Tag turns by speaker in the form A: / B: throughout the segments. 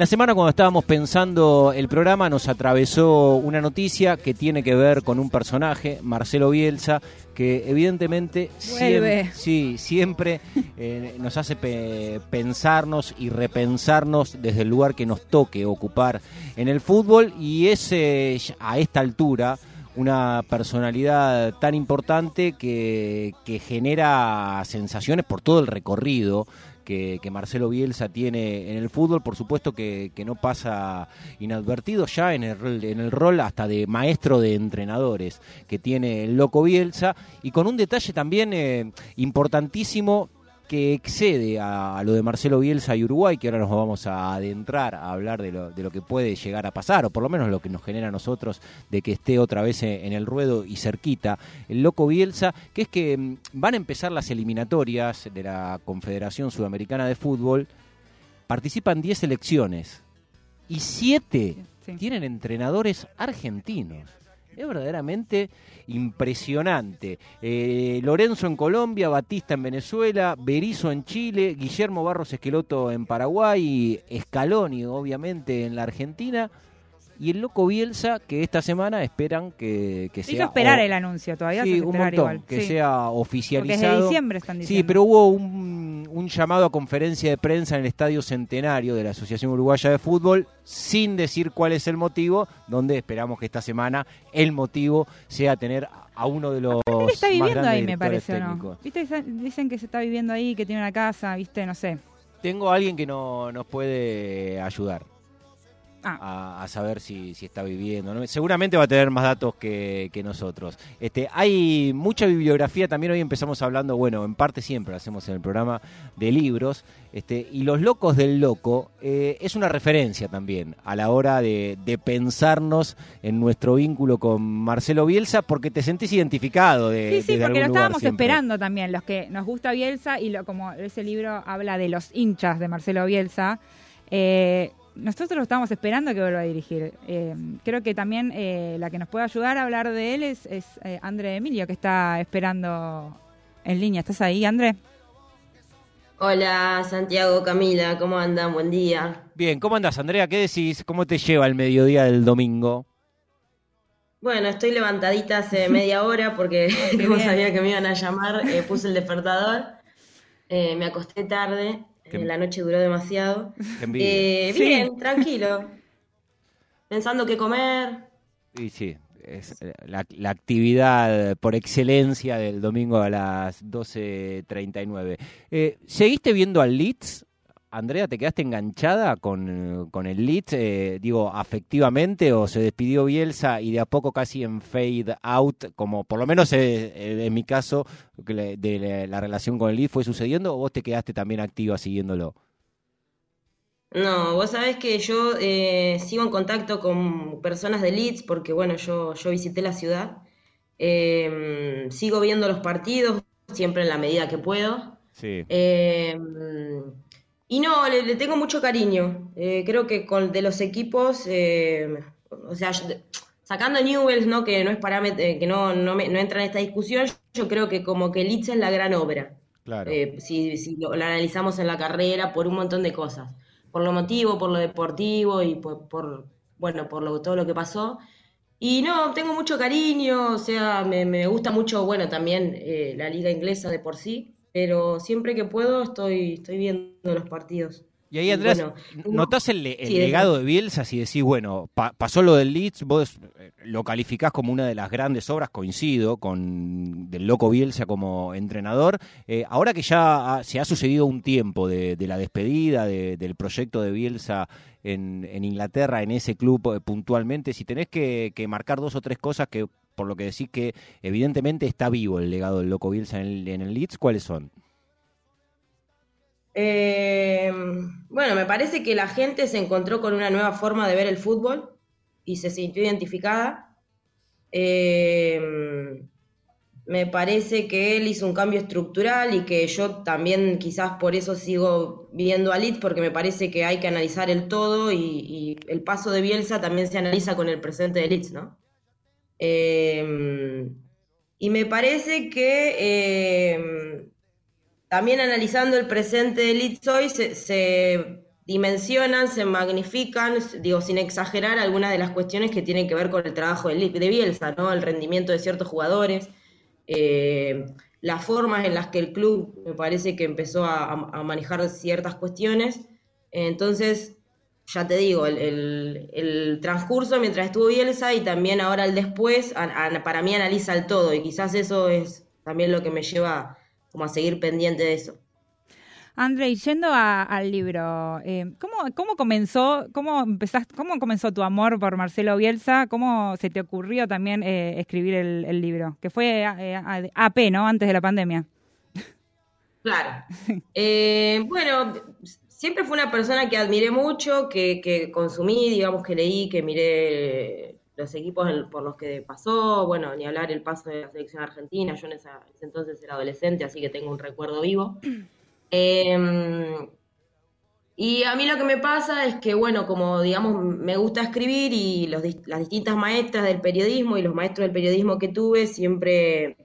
A: La semana cuando estábamos pensando el programa nos atravesó una noticia que tiene que ver con un personaje, Marcelo Bielsa, que evidentemente siempre, sí, siempre eh, nos hace pensarnos y repensarnos desde el lugar que nos toque ocupar en el fútbol. Y es eh, a esta altura una personalidad tan importante que, que genera sensaciones por todo el recorrido que, Marcelo Bielsa tiene en el fútbol, por supuesto que, no pasa inadvertido ya en el, en el rol hasta de maestro de entrenadores que tiene el loco Bielsa. Y con un detalle también eh, importantísimo que excede a, lo de Marcelo Bielsa y Uruguay, que ahora nos vamos a adentrar a hablar de lo, de lo que puede llegar a pasar, o por lo menos lo que nos genera a nosotros de que esté otra vez en el ruedo y cerquita. El loco Bielsa, que es que mm, van a empezar las eliminatorias de la Confederación Sudamericana de Fútbol, participan 10 selecciones y 7 tienen entrenadores argentinos. Es verdaderamente impresionante. Eh, Lorenzo en Colombia, Batista en Venezuela, Berizo en Chile, Guillermo Barros Esqueloto en Paraguay, Scaloni obviamente en la Argentina y el loco Bielsa que esta semana esperan que, que sea
B: esperar el anuncio todavía
A: sí, un montón, que sea oficializado.
B: Porque desde diciembre están diciendo.
A: sí pero hubo un, un, llamado a conferencia de prensa en el Estadio Centenario de la Asociación Uruguaya de Fútbol sin decir cuál es el motivo donde esperamos que esta semana el motivo sea tener a uno de los
B: Él está viviendo ahí me parece no viste dicen que se está viviendo ahí que tiene una casa viste no sé.
A: Tengo a alguien que no, nos puede ayudar Ah. A, saber si, si está viviendo. Seguramente va a tener más datos que, nosotros. Este, hay mucha bibliografía, también hoy empezamos hablando, bueno, en parte siempre lo hacemos en el programa, de libros. Este, y Los Locos del Loco eh, es una referencia también a la hora de, pensarnos en nuestro vínculo con Marcelo Bielsa, porque te sentís identificado. De,
B: sí, sí, porque lo estábamos esperando también, los que nos gusta Bielsa, y lo, como ese libro habla de los hinchas de Marcelo Bielsa. Eh, nosotros lo estamos esperando que vuelva a dirigir. Eh, creo que también eh, la que nos puede ayudar a hablar de él es, es eh, André Emilio, que está esperando en línea. ¿Estás ahí, André?
C: Hola, Santiago, Camila, ¿cómo andan? Buen día.
A: Bien, ¿cómo andas, Andrea? ¿Qué decís? ¿Cómo te lleva el mediodía del domingo?
C: Bueno, estoy levantadita hace media hora porque como sabía que me iban a llamar, puse el despertador, me acosté tarde la noche duró demasiado. Eh, bien, tranquilo. Pensando qué comer.
A: Sí, sí. Es eh, la, actividad por excelencia del domingo a las 12.39. Eh, ¿Seguiste viendo al Leeds? Andrea, ¿te quedaste enganchada con, el Leeds, eh, digo, afectivamente, o se despidió Bielsa y de a poco casi en fade out, como por lo menos eh, eh, en mi caso, de la, relación con el Leeds fue sucediendo, o vos te quedaste también activa siguiéndolo?
C: No, vos sabés que yo sigo en contacto con personas de Leeds, porque bueno, yo, yo visité la ciudad, em, sigo viendo los partidos, siempre en la medida que puedo. Sí. Y no, le, tengo mucho cariño. Eh, creo que con de los equipos, eh, o sea, sacando Newells, ¿no? que no es parámetro, eh, que no, no, entra en esta discusión, yo creo que como que Leeds es la gran obra. Claro. si, si lo, analizamos en la carrera por un montón de cosas. Por lo motivo, por lo deportivo y por, por bueno, por lo, todo lo que pasó. Y no, tengo mucho cariño, o sea, me, me gusta mucho, bueno, también la liga inglesa de por sí pero siempre que puedo estoy, estoy viendo los partidos.
A: Y ahí, Andrés, ¿notás el, legado de Bielsa si decís, bueno, pasó lo del Leeds, vos eh, lo calificás como una de las grandes obras, coincido con del loco Bielsa como entrenador. Eh, ahora que ya se ha sucedido un tiempo de, la despedida del proyecto de Bielsa en, Inglaterra, en ese club eh, puntualmente, si tenés que, marcar dos o tres cosas que, por lo que decís que evidentemente está vivo el legado del loco Bielsa en el, Leeds, ¿cuáles son?
C: Eh, bueno, me parece que la gente se encontró con una nueva forma de ver el fútbol y se sintió identificada. Eh, me parece que él hizo un cambio estructural y que yo también quizás por eso sigo viendo a Leeds porque me parece que hay que analizar el todo y, el paso de Bielsa también se analiza con el presente de Leeds, ¿no? Eh, y me parece que también analizando el presente de Leeds hoy, se, dimensionan, se magnifican, digo, sin exagerar, algunas de las cuestiones que tienen que ver con el trabajo de, de Bielsa, ¿no? El rendimiento de ciertos jugadores, eh, las formas en las que el club me parece que empezó a, manejar ciertas cuestiones. Entonces, ya te digo, el, transcurso mientras estuvo Bielsa y también ahora el después, para mí analiza el todo y quizás eso es también lo que me lleva como a seguir pendiente de eso.
B: André, yendo al libro, eh, ¿cómo, comenzó, cómo empezaste, cómo comenzó tu amor por Marcelo Bielsa? ¿Cómo se te ocurrió también eh, escribir el, libro? Que fue eh, AP, ¿no? Antes de la pandemia.
C: Claro. bueno, siempre fue una persona que admiré mucho, que, consumí, digamos que leí, que miré los equipos por los que pasó, bueno, ni hablar el paso de la selección argentina, yo en, ese entonces era adolescente, así que tengo un recuerdo vivo. Em, y a mí lo que me pasa es que, bueno, como digamos, me gusta escribir y las distintas maestras del periodismo y los maestros del periodismo que tuve siempre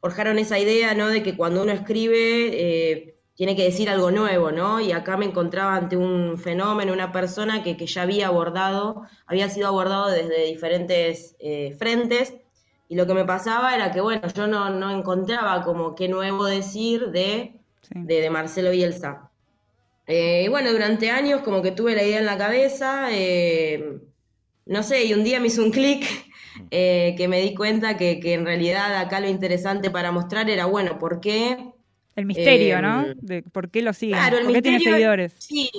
C: forjaron esa idea, ¿no? De que cuando uno escribe eh, tiene que decir algo nuevo, ¿no? Y acá me encontraba ante un fenómeno, una persona que, ya había abordado, había sido abordado desde diferentes eh, frentes. Y lo que me pasaba era que, bueno, yo no, no encontraba como qué nuevo decir de de, Marcelo Bielsa. Eh, y bueno, durante años como que tuve la idea en la cabeza, eh, no sé, y un día me hizo un clic eh, que me di cuenta que, en realidad acá lo interesante para mostrar era, bueno, ¿por qué?
B: El misterio, ¿no? De por qué lo siguen, claro, el por qué tiene seguidores.
C: Sí.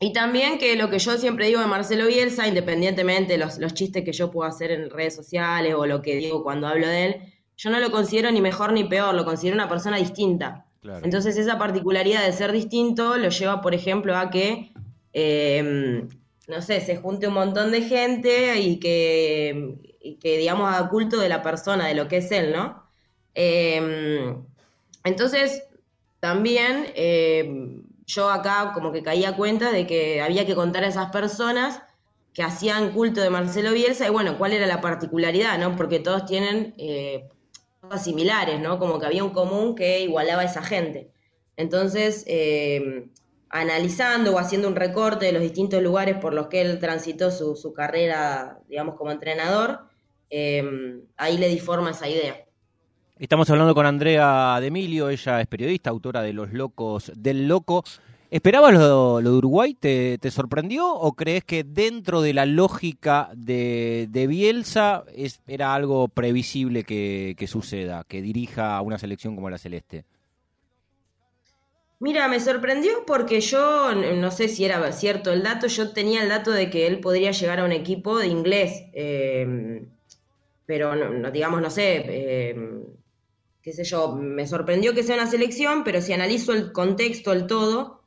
C: Y también que lo que yo siempre digo de Marcelo Bielsa, independientemente de los, los chistes que yo puedo hacer en redes sociales o lo que digo cuando hablo de él, yo no lo considero ni mejor ni peor, lo considero una persona distinta. Entonces esa particularidad de ser distinto lo lleva, por ejemplo, a que, em, no sé, se junte un montón de gente y que, que, digamos, haga culto de la persona, de lo que es él, ¿no? Em, entonces, también em, yo acá como que caía cuenta de que había que contar a esas personas que hacían culto de Marcelo Bielsa y bueno, cuál era la particularidad, ¿no? Porque todos tienen eh, similares, ¿no? Como que había un común que igualaba a esa gente. Entonces, eh, analizando o haciendo un recorte de los distintos lugares por los que él transitó su, carrera, digamos, como entrenador, eh, ahí le di forma esa idea.
A: Estamos hablando con Andrea Emilio, ella es periodista, autora de Los Locos del Loco. ¿Esperabas lo, de Uruguay? ¿Te, sorprendió o crees que dentro de la lógica de, Bielsa era algo previsible que, suceda, que dirija a una selección como la Celeste?
C: Mira, me sorprendió porque yo, no sé si era cierto el dato, yo tenía el dato de que él podría llegar a un equipo de inglés, eh, pero digamos, no sé, eh, qué sé yo, me sorprendió que sea una selección, pero si analizo el contexto, el todo,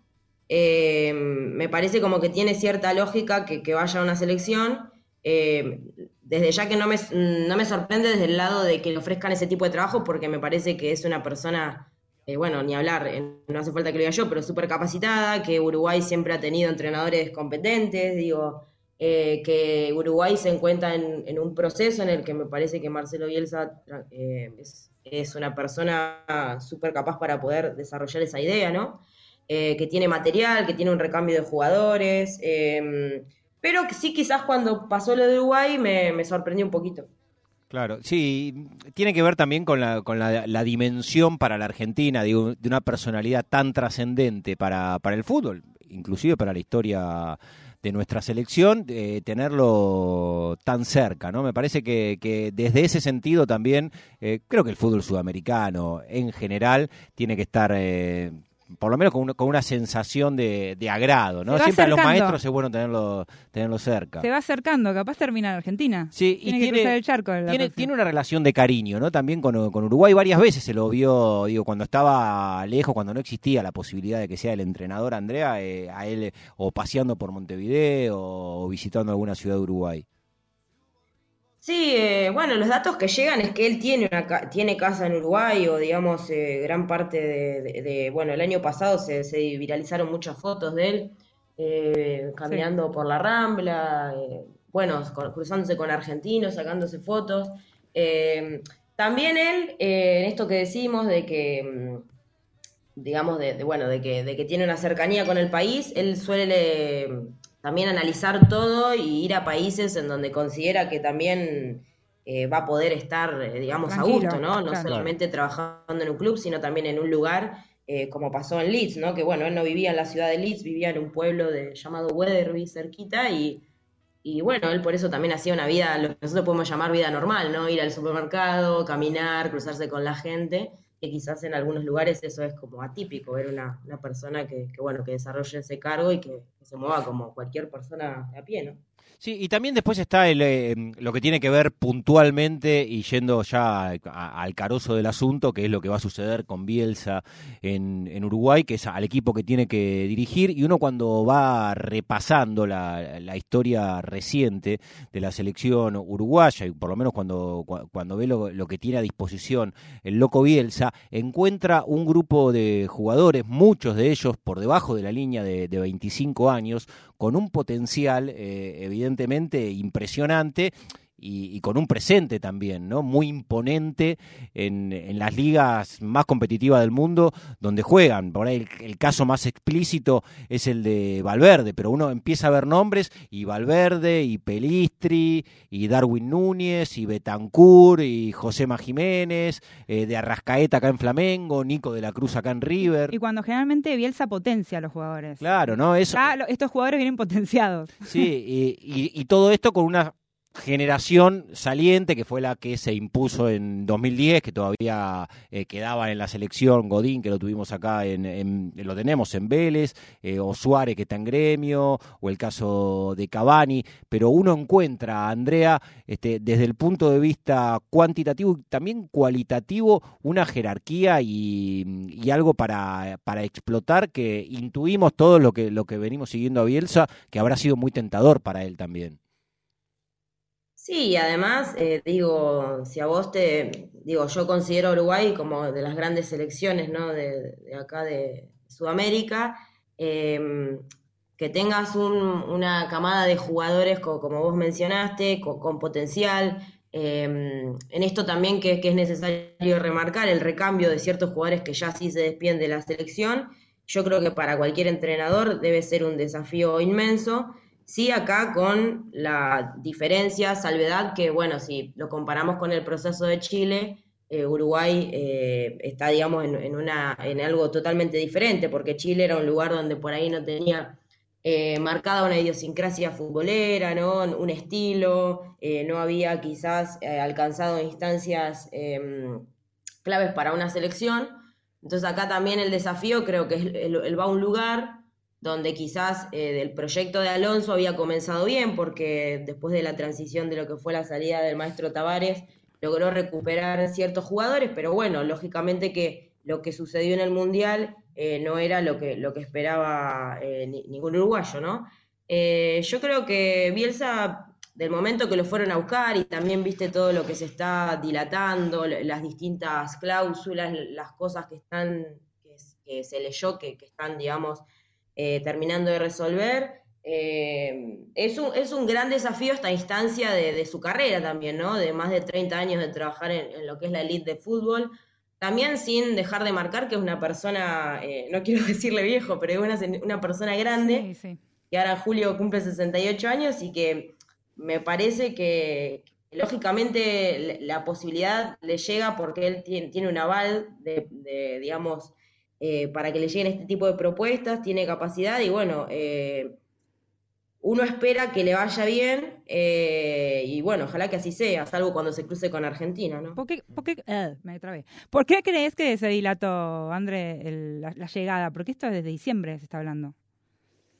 C: eh, me parece como que tiene cierta lógica que, vaya a una selección. Eh, desde ya que no me, no me sorprende desde el lado de que le ofrezcan ese tipo de trabajo, porque me parece que es una persona, eh, bueno, ni hablar, no hace falta que lo diga yo, pero súper capacitada, que Uruguay siempre ha tenido entrenadores competentes, digo, que Uruguay se encuentra en, un proceso en el que me parece que Marcelo Bielsa es, es, una persona súper capaz para poder desarrollar esa idea, ¿no? Eh, que tiene material, que tiene un recambio de jugadores, eh, pero sí quizás cuando pasó lo de Uruguay me, sorprendió un poquito.
A: Claro, sí, tiene que ver también con la, con la, dimensión para la Argentina de, una personalidad tan trascendente para, para el fútbol, inclusive para la historia de nuestra selección, tenerlo tan cerca, ¿no? Me parece que, desde ese sentido también eh, creo que el fútbol sudamericano en general tiene que estar por lo menos con, con una sensación de, de agrado, ¿no? Siempre a los maestros es bueno tenerlo, tenerlo cerca.
B: Se va acercando, capaz termina en Argentina.
A: Sí, y tiene, el charco tiene, tiene, una relación de cariño, ¿no? También con, con, Uruguay varias veces se lo vio, digo, cuando estaba lejos, cuando no existía la posibilidad de que sea el entrenador Andrea, eh, a él o paseando por Montevideo o visitando alguna ciudad de Uruguay.
C: Sí, eh, bueno, los datos que llegan es que él tiene una tiene casa en Uruguay o digamos eh, gran parte de, bueno, el año pasado se, viralizaron muchas fotos de él eh, caminando por la Rambla, bueno, cruzándose con argentinos, sacándose fotos. también él, en esto que decimos de que, digamos, de, bueno, de que, de que tiene una cercanía con el país, él suele también analizar todo y ir a países en donde considera que también eh, va a poder estar, eh, digamos, a gusto, ¿no? No solamente trabajando en un club, sino también en un lugar eh, como pasó en Leeds, ¿no? Que bueno, él no vivía en la ciudad de Leeds, vivía en un pueblo de, llamado Weatherby, cerquita, y, y bueno, él por eso también hacía una vida, lo que nosotros podemos llamar vida normal, ¿no? Ir al supermercado, caminar, cruzarse con la gente que quizás en algunos lugares eso es como atípico, ver una, una persona que, bueno, que desarrolle ese cargo y que, se mueva como cualquier persona a pie, ¿no?
A: Sí, y también después está eh, lo que tiene que ver puntualmente y yendo ya al carozo del asunto, que es lo que va a suceder con Bielsa en, en, Uruguay, que es al equipo que tiene que dirigir. Y uno cuando va repasando la, la historia reciente de la selección uruguaya, y por lo menos cuando, cuando ve lo, lo, que tiene a disposición el loco Bielsa, encuentra un grupo de jugadores, muchos de ellos por debajo de la línea de, de 25 años, con un potencial eh, evidentemente impresionante y, con un presente también, ¿no? Muy imponente en, en, las ligas más competitivas del mundo donde juegan. Por ahí el, caso más explícito es el de Valverde, pero uno empieza a ver nombres y Valverde y Pelistri y Darwin Núñez y Betancourt y Josema Jiménez, eh, de Arrascaeta acá en Flamengo, Nico de la Cruz acá en River.
B: Y cuando generalmente Bielsa potencia a los jugadores.
A: Claro, ¿no? Eso,
B: estos jugadores vienen potenciados.
A: Sí, y, y, y todo esto con una generación saliente, que fue la que se impuso en 2010, que todavía eh, quedaba en la selección, Godín, que lo tuvimos acá, en, lo tenemos en Vélez, eh, o Suárez, que está en gremio, o el caso de Cavani, pero uno encuentra, Andrea, este, desde el punto de vista cuantitativo y también cualitativo, una jerarquía y, y algo para, para explotar que intuimos todo lo que, lo que venimos siguiendo a Bielsa, que habrá sido muy tentador para él también.
C: Sí, además, eh, digo, si a vos te, digo, yo considero Uruguay como de las grandes selecciones, ¿no? De, acá de Sudamérica, eh, que tengas un, una camada de jugadores, como, vos mencionaste, con, potencial. Eh, en esto también que, que, es necesario remarcar el recambio de ciertos jugadores que ya sí se despiden de la selección. Yo creo que para cualquier entrenador debe ser un desafío inmenso. Sí, acá con la diferencia, salvedad, que bueno, si lo comparamos con el proceso de Chile, eh, Uruguay eh, está, digamos, en, en, una, en algo totalmente diferente, porque Chile era un lugar donde por ahí no tenía eh, marcada una idiosincrasia futbolera, ¿no? un estilo, eh, no había quizás eh, alcanzado instancias em, claves para una selección. Entonces acá también el desafío creo que es, va a un lugar donde quizás eh, el proyecto de Alonso había comenzado bien, porque después de la transición de lo que fue la salida del maestro Tavares, logró recuperar ciertos jugadores, pero bueno, lógicamente que lo que sucedió en el Mundial eh, no era lo que, lo que esperaba eh, ni, ningún uruguayo, ¿no? Yo creo que Bielsa, del momento que lo fueron a buscar y también viste todo lo que se está dilatando, las distintas cláusulas, las cosas que están, que, que se leyó, que, que están, digamos, eh, terminando de resolver. Eh, es, un, es un gran desafío esta instancia de, de, su carrera también, ¿no? De más de 30 años de trabajar en, en, lo que es la elite de fútbol. También sin dejar de marcar que es una persona, eh, no quiero decirle viejo, pero es una, una persona grande, sí, sí. que ahora en julio cumple 68 años y que me parece que, lógicamente la posibilidad le llega porque él tiene, tiene un aval de, de digamos, eh, para que le lleguen este tipo de propuestas, tiene capacidad y bueno, eh, uno espera que le vaya bien eh, y bueno, ojalá que así sea, salvo cuando se cruce con Argentina, ¿no?
B: ¿Por qué, por qué, uh, me trabé. ¿Por qué crees que se dilató, André, el, la, la, llegada? Porque esto desde diciembre se está hablando.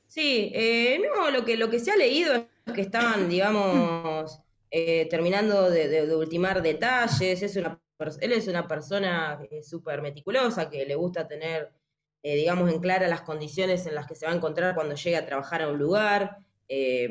C: Sí, eh, no, lo que, lo que se ha leído es que estaban, digamos, eh, terminando de, ultimar detalles, es una él es una persona eh, súper meticulosa, que le gusta tener, eh, digamos, en clara las condiciones en las que se va a encontrar cuando llegue a trabajar a un lugar. Eh,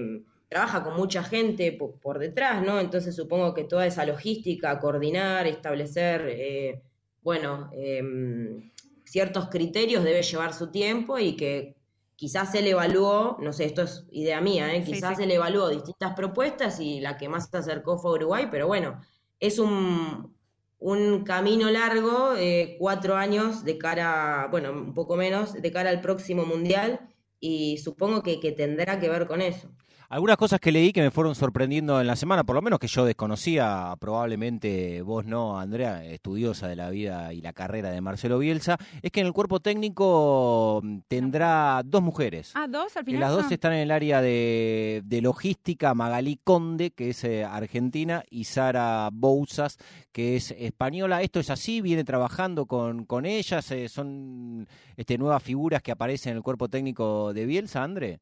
C: trabaja con mucha gente por, por, detrás, ¿no? Entonces supongo que toda esa logística, coordinar, establecer, eh, bueno, em, ciertos criterios debe llevar su tiempo y que quizás él evaluó, no sé, esto es idea mía, ¿eh? quizás sí, sí. él evaluó distintas propuestas y la que más se acercó fue Uruguay, pero bueno, es un, un camino largo, eh, cuatro años de cara, bueno, un poco menos, de cara al próximo mundial y supongo que, que tendrá que ver con eso.
A: Algunas cosas que leí que me fueron sorprendiendo en la semana, por lo menos que yo desconocía, probablemente vos no, Andrea, estudiosa de la vida y la carrera de Marcelo Bielsa, es que en el cuerpo técnico mm, tendrá dos mujeres.
B: Ah, dos al final.
A: las dos están en el área de, logística, Magalí Conde, que es eh, argentina, y Sara Bouzas, que es española. Esto es así, viene trabajando con, con ellas, eh, son este, nuevas figuras que aparecen en el cuerpo técnico de Bielsa, André.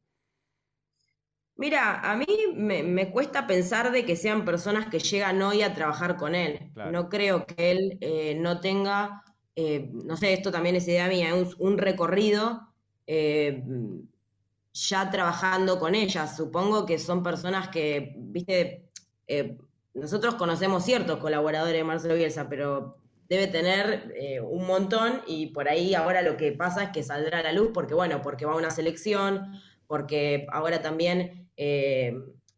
C: Mira, a mí me, cuesta pensar de que sean personas que llegan hoy a trabajar con él. No creo que él eh, no tenga, eh, no sé, esto también es idea mía, un, un recorrido eh, ya trabajando con ellas. Supongo que son personas que, viste, nosotros conocemos ciertos colaboradores de Marcelo Bielsa, pero debe tener un montón y por ahí ahora lo que pasa es que saldrá a la luz porque, bueno, porque va a una selección, porque ahora también eh,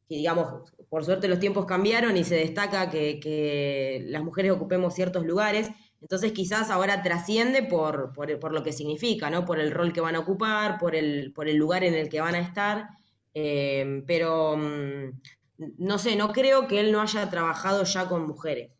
C: digamos, por suerte los tiempos cambiaron y se destaca que, las mujeres ocupemos ciertos lugares, entonces quizás ahora trasciende por, por, lo que significa, ¿no? Por el rol que van a ocupar, por el, por el lugar en el que van a estar, eh, pero mm, no sé, no creo que él no haya trabajado ya con mujeres.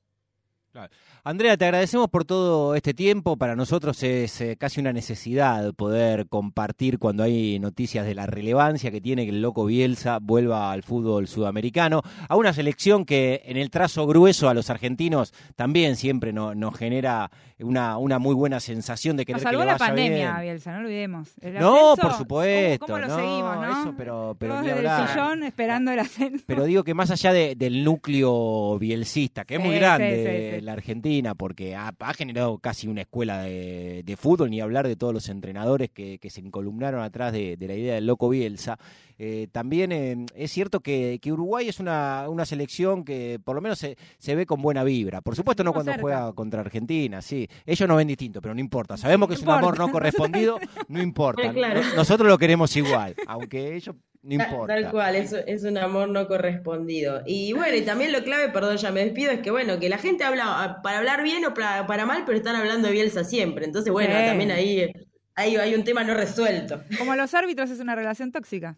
A: Andrea, te agradecemos por todo este tiempo. Para nosotros es eh, casi una necesidad poder compartir cuando hay noticias de la relevancia que tiene que el loco Bielsa vuelva al fútbol sudamericano, a una selección que en el trazo grueso a los argentinos también siempre nos genera una, una muy buena sensación de que
B: nos
A: salvó
B: la pandemia, Bielsa, no olvidemos.
A: no, por supuesto.
B: ¿Cómo, lo seguimos, no?
A: Eso, pero, pero
B: el sillón esperando el ascenso.
A: Pero digo que más allá del núcleo bielcista, que es muy grande la Argentina, porque ha, generado casi una escuela de, fútbol, ni hablar de todos los entrenadores que, se encolumnaron atrás de, la idea del loco Bielsa. Eh, también eh, es cierto que, Uruguay es una, una, selección que por lo menos se, se ve con buena vibra. Por supuesto no cuando juega contra Argentina, sí. Ellos no ven distinto, pero no importa. Sabemos que es un amor no correspondido, no importa. Nosotros lo queremos igual, aunque ellos no importa.
C: Tal cual, es, es un amor no correspondido. Y bueno, y también lo clave, perdón, ya me despido, es que bueno, que la gente habla ah, para hablar bien o para, para mal, pero están hablando de Bielsa siempre. Entonces, bueno, también ahí, ahí hay un tema no resuelto.
B: Como los árbitros es una relación tóxica.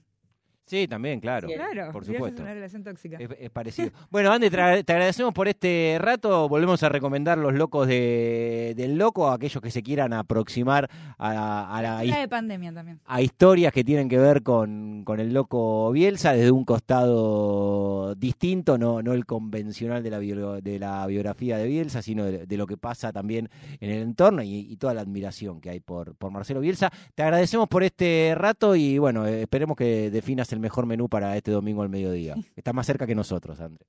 A: Sí, también, claro.
B: Claro,
A: por supuesto.
B: Es una relación tóxica.
A: Es, parecido. bueno, Andy, te, agradecemos por este rato. Volvemos a recomendar Los Locos de, del Loco a aquellos que se quieran aproximar a,
B: la, de pandemia también.
A: a historias que tienen que ver con, con, el Loco Bielsa desde un costado distinto, no, no el convencional de la, de la biografía de Bielsa, sino de, lo que pasa también en el entorno y, toda la admiración que hay por, por Marcelo Bielsa. Te agradecemos por este rato y bueno, esperemos que definas el mejor menú para este domingo al mediodía. Está más cerca que nosotros, André.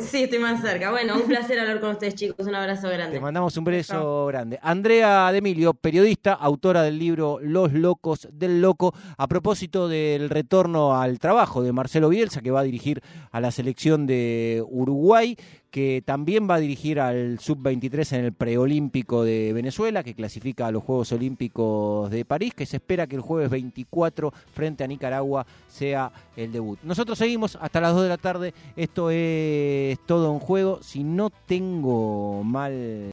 C: Sí, estoy más cerca. Bueno, un placer hablar con ustedes, chicos. Un abrazo grande.
A: Te mandamos un beso grande. Andrea Demilio, periodista, autora del libro Los Locos del Loco, a propósito del retorno al trabajo de Marcelo Bielsa, que va a dirigir a la selección de Uruguay que también va a dirigir al sub-23 en el preolímpico de Venezuela, que clasifica a los Juegos Olímpicos de París, que se espera que el jueves 24 frente a Nicaragua sea el debut. Nosotros seguimos hasta las 2 de la tarde, esto es todo en juego, si no tengo mal...